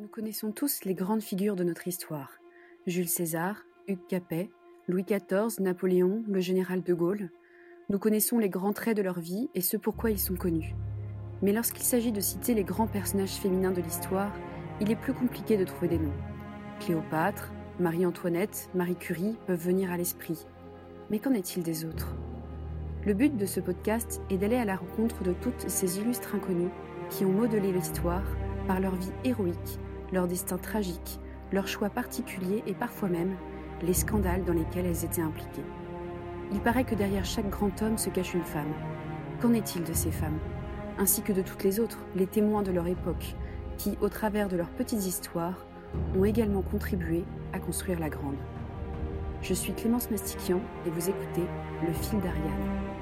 Nous connaissons tous les grandes figures de notre histoire. Jules César, Hugues Capet, Louis XIV, Napoléon, le général de Gaulle. Nous connaissons les grands traits de leur vie et ce pourquoi ils sont connus. Mais lorsqu'il s'agit de citer les grands personnages féminins de l'histoire, il est plus compliqué de trouver des noms. Cléopâtre, Marie-Antoinette, Marie Curie peuvent venir à l'esprit. Mais qu'en est-il des autres? Le but de ce podcast est d'aller à la rencontre de toutes ces illustres inconnues qui ont modelé l'histoire par leur vie héroïque, leur destin tragique, leurs choix particuliers et parfois même les scandales dans lesquels elles étaient impliquées. Il paraît que derrière chaque grand homme se cache une femme. Qu'en est-il de ces femmes? Ainsi que de toutes les autres, les témoins de leur époque, qui, au travers de leurs petites histoires, ont également contribué à construire la grande. Je suis Clémence Mastiquian et vous écoutez Le fil d'Ariane.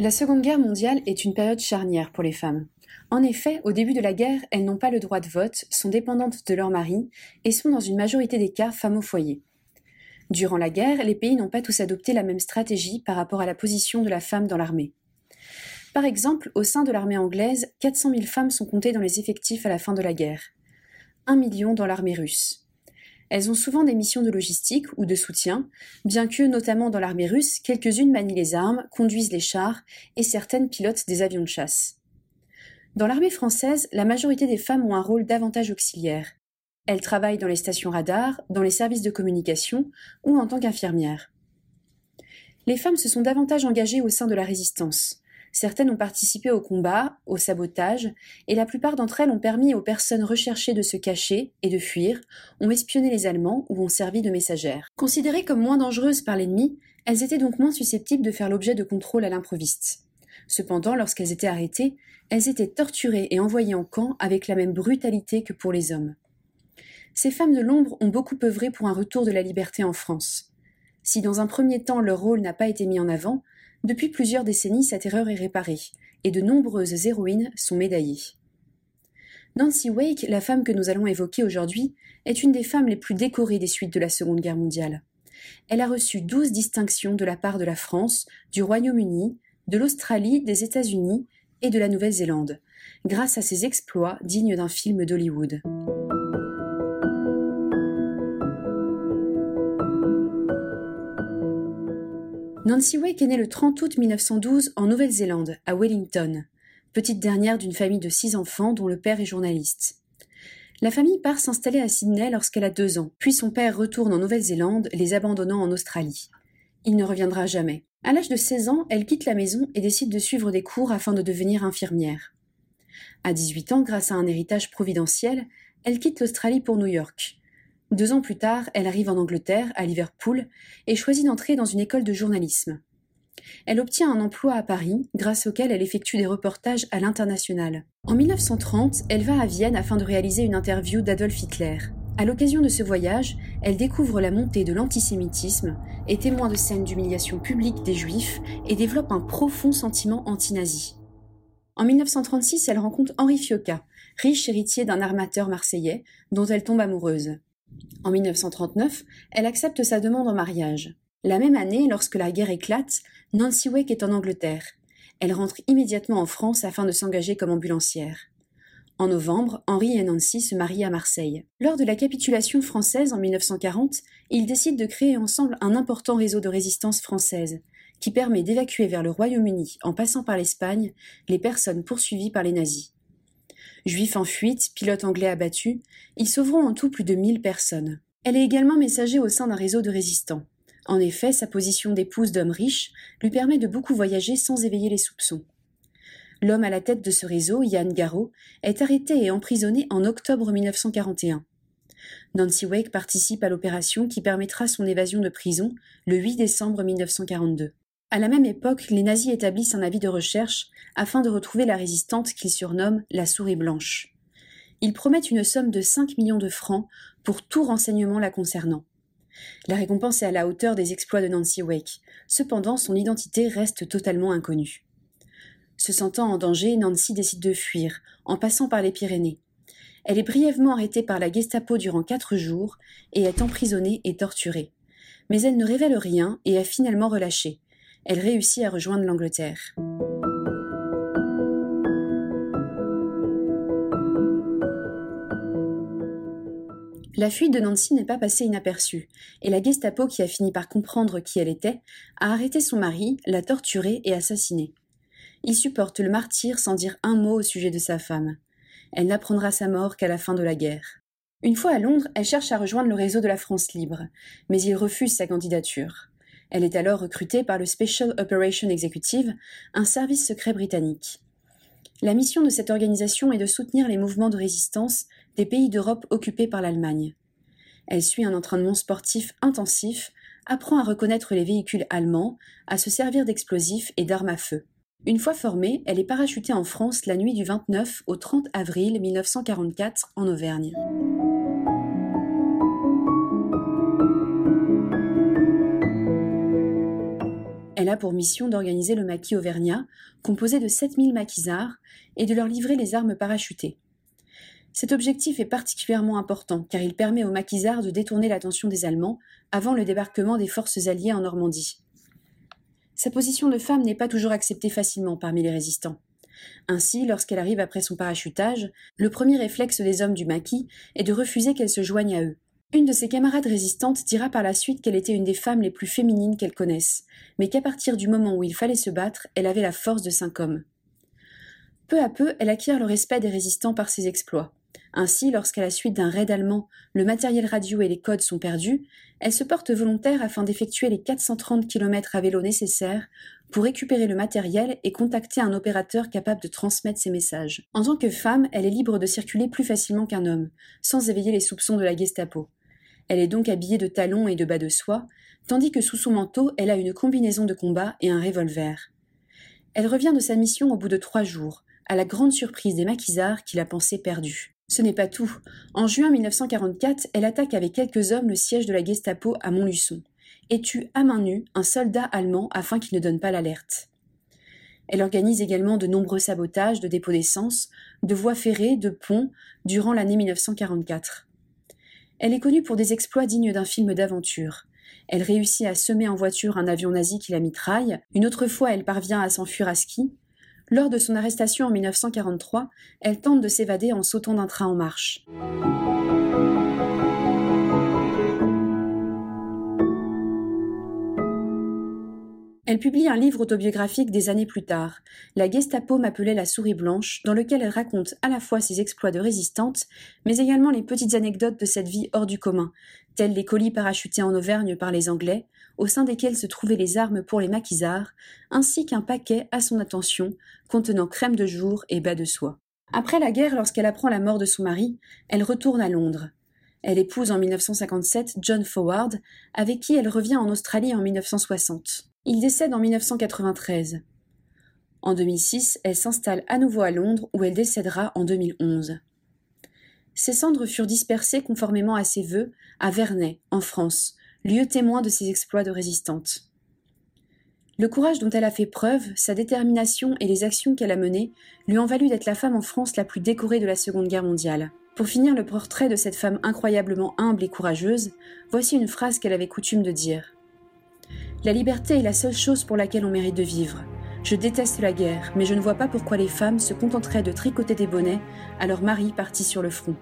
La Seconde Guerre mondiale est une période charnière pour les femmes. En effet, au début de la guerre, elles n'ont pas le droit de vote, sont dépendantes de leur mari et sont dans une majorité des cas femmes au foyer. Durant la guerre, les pays n'ont pas tous adopté la même stratégie par rapport à la position de la femme dans l'armée. Par exemple, au sein de l'armée anglaise, 400 000 femmes sont comptées dans les effectifs à la fin de la guerre. 1 million dans l'armée russe. Elles ont souvent des missions de logistique ou de soutien, bien que, notamment dans l'armée russe, quelques-unes manient les armes, conduisent les chars et certaines pilotent des avions de chasse. Dans l'armée française, la majorité des femmes ont un rôle davantage auxiliaire. Elles travaillent dans les stations radars, dans les services de communication ou en tant qu'infirmières. Les femmes se sont davantage engagées au sein de la résistance. Certaines ont participé au combat, au sabotage, et la plupart d'entre elles ont permis aux personnes recherchées de se cacher et de fuir, ont espionné les Allemands ou ont servi de messagères. Considérées comme moins dangereuses par l'ennemi, elles étaient donc moins susceptibles de faire l'objet de contrôles à l'improviste. Cependant, lorsqu'elles étaient arrêtées, elles étaient torturées et envoyées en camp avec la même brutalité que pour les hommes. Ces femmes de l'ombre ont beaucoup œuvré pour un retour de la liberté en France. Si dans un premier temps leur rôle n'a pas été mis en avant, depuis plusieurs décennies, cette erreur est réparée, et de nombreuses héroïnes sont médaillées. Nancy Wake, la femme que nous allons évoquer aujourd'hui, est une des femmes les plus décorées des suites de la Seconde Guerre mondiale. Elle a reçu douze distinctions de la part de la France, du Royaume-Uni, de l'Australie, des États-Unis et de la Nouvelle-Zélande, grâce à ses exploits dignes d'un film d'Hollywood. Nancy Wake est née le 30 août 1912 en Nouvelle-Zélande, à Wellington, petite dernière d'une famille de six enfants dont le père est journaliste. La famille part s'installer à Sydney lorsqu'elle a deux ans, puis son père retourne en Nouvelle-Zélande, les abandonnant en Australie. Il ne reviendra jamais. À l'âge de 16 ans, elle quitte la maison et décide de suivre des cours afin de devenir infirmière. À 18 ans, grâce à un héritage providentiel, elle quitte l'Australie pour New York. Deux ans plus tard, elle arrive en Angleterre, à Liverpool, et choisit d'entrer dans une école de journalisme. Elle obtient un emploi à Paris, grâce auquel elle effectue des reportages à l'international. En 1930, elle va à Vienne afin de réaliser une interview d'Adolf Hitler. À l'occasion de ce voyage, elle découvre la montée de l'antisémitisme, est témoin de scènes d'humiliation publique des juifs et développe un profond sentiment anti-nazi. En 1936, elle rencontre Henri Fioca, riche héritier d'un armateur marseillais, dont elle tombe amoureuse. En 1939, elle accepte sa demande en mariage. La même année, lorsque la guerre éclate, Nancy Wake est en Angleterre. Elle rentre immédiatement en France afin de s'engager comme ambulancière. En novembre, Henri et Nancy se marient à Marseille. Lors de la capitulation française en 1940, ils décident de créer ensemble un important réseau de résistance française, qui permet d'évacuer vers le Royaume-Uni, en passant par l'Espagne, les personnes poursuivies par les nazis. Juifs en fuite, pilotes anglais abattus, ils sauveront en tout plus de 1000 personnes. Elle est également messager au sein d'un réseau de résistants. En effet, sa position d'épouse d'homme riche lui permet de beaucoup voyager sans éveiller les soupçons. L'homme à la tête de ce réseau, Yann Garot, est arrêté et emprisonné en octobre 1941. Nancy Wake participe à l'opération qui permettra son évasion de prison le 8 décembre 1942. À la même époque, les nazis établissent un avis de recherche afin de retrouver la résistante qu'ils surnomment la souris blanche. Ils promettent une somme de 5 millions de francs pour tout renseignement la concernant. La récompense est à la hauteur des exploits de Nancy Wake. Cependant, son identité reste totalement inconnue. Se sentant en danger, Nancy décide de fuir, en passant par les Pyrénées. Elle est brièvement arrêtée par la Gestapo durant quatre jours et est emprisonnée et torturée. Mais elle ne révèle rien et est finalement relâchée elle réussit à rejoindre l'Angleterre. La fuite de Nancy n'est pas passée inaperçue, et la Gestapo, qui a fini par comprendre qui elle était, a arrêté son mari, l'a torturé et assassiné. Il supporte le martyr sans dire un mot au sujet de sa femme. Elle n'apprendra sa mort qu'à la fin de la guerre. Une fois à Londres, elle cherche à rejoindre le réseau de la France libre, mais il refuse sa candidature. Elle est alors recrutée par le Special Operation Executive, un service secret britannique. La mission de cette organisation est de soutenir les mouvements de résistance des pays d'Europe occupés par l'Allemagne. Elle suit un entraînement sportif intensif, apprend à reconnaître les véhicules allemands, à se servir d'explosifs et d'armes à feu. Une fois formée, elle est parachutée en France la nuit du 29 au 30 avril 1944 en Auvergne. Elle a pour mission d'organiser le maquis auvergnat, composé de 7000 maquisards, et de leur livrer les armes parachutées. Cet objectif est particulièrement important car il permet aux maquisards de détourner l'attention des Allemands avant le débarquement des forces alliées en Normandie. Sa position de femme n'est pas toujours acceptée facilement parmi les résistants. Ainsi, lorsqu'elle arrive après son parachutage, le premier réflexe des hommes du maquis est de refuser qu'elle se joigne à eux. Une de ses camarades résistantes dira par la suite qu'elle était une des femmes les plus féminines qu'elle connaisse, mais qu'à partir du moment où il fallait se battre, elle avait la force de cinq hommes. Peu à peu, elle acquiert le respect des résistants par ses exploits. Ainsi, lorsqu'à la suite d'un raid allemand, le matériel radio et les codes sont perdus, elle se porte volontaire afin d'effectuer les 430 km à vélo nécessaires pour récupérer le matériel et contacter un opérateur capable de transmettre ses messages. En tant que femme, elle est libre de circuler plus facilement qu'un homme, sans éveiller les soupçons de la Gestapo. Elle est donc habillée de talons et de bas de soie, tandis que sous son manteau, elle a une combinaison de combat et un revolver. Elle revient de sa mission au bout de trois jours, à la grande surprise des maquisards qui la pensaient perdue. Ce n'est pas tout. En juin 1944, elle attaque avec quelques hommes le siège de la Gestapo à Montluçon et tue à main nue un soldat allemand afin qu'il ne donne pas l'alerte. Elle organise également de nombreux sabotages de dépôts d'essence, de voies ferrées, de ponts durant l'année 1944. Elle est connue pour des exploits dignes d'un film d'aventure. Elle réussit à semer en voiture un avion nazi qui la mitraille, une autre fois elle parvient à s'enfuir à ski, lors de son arrestation en 1943, elle tente de s'évader en sautant d'un train en marche. Elle publie un livre autobiographique des années plus tard. La Gestapo m'appelait la souris blanche, dans lequel elle raconte à la fois ses exploits de résistante, mais également les petites anecdotes de cette vie hors du commun, tels les colis parachutés en Auvergne par les Anglais, au sein desquels se trouvaient les armes pour les maquisards, ainsi qu'un paquet à son attention contenant crème de jour et bas de soie. Après la guerre, lorsqu'elle apprend la mort de son mari, elle retourne à Londres. Elle épouse en 1957 John Forward, avec qui elle revient en Australie en 1960. Il décède en 1993. En 2006, elle s'installe à nouveau à Londres où elle décédera en 2011. Ses cendres furent dispersées conformément à ses vœux à Vernay, en France, lieu témoin de ses exploits de résistante. Le courage dont elle a fait preuve, sa détermination et les actions qu'elle a menées lui ont valu d'être la femme en France la plus décorée de la Seconde Guerre mondiale. Pour finir le portrait de cette femme incroyablement humble et courageuse, voici une phrase qu'elle avait coutume de dire. La liberté est la seule chose pour laquelle on mérite de vivre. Je déteste la guerre, mais je ne vois pas pourquoi les femmes se contenteraient de tricoter des bonnets à leur mari parti sur le front.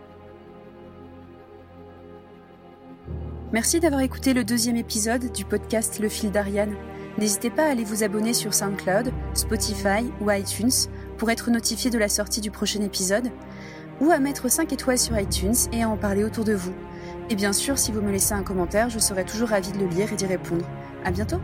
Merci d'avoir écouté le deuxième épisode du podcast Le fil d'Ariane. N'hésitez pas à aller vous abonner sur SoundCloud, Spotify ou iTunes pour être notifié de la sortie du prochain épisode, ou à mettre 5 étoiles sur iTunes et à en parler autour de vous. Et bien sûr, si vous me laissez un commentaire, je serai toujours ravie de le lire et d'y répondre. À bientôt!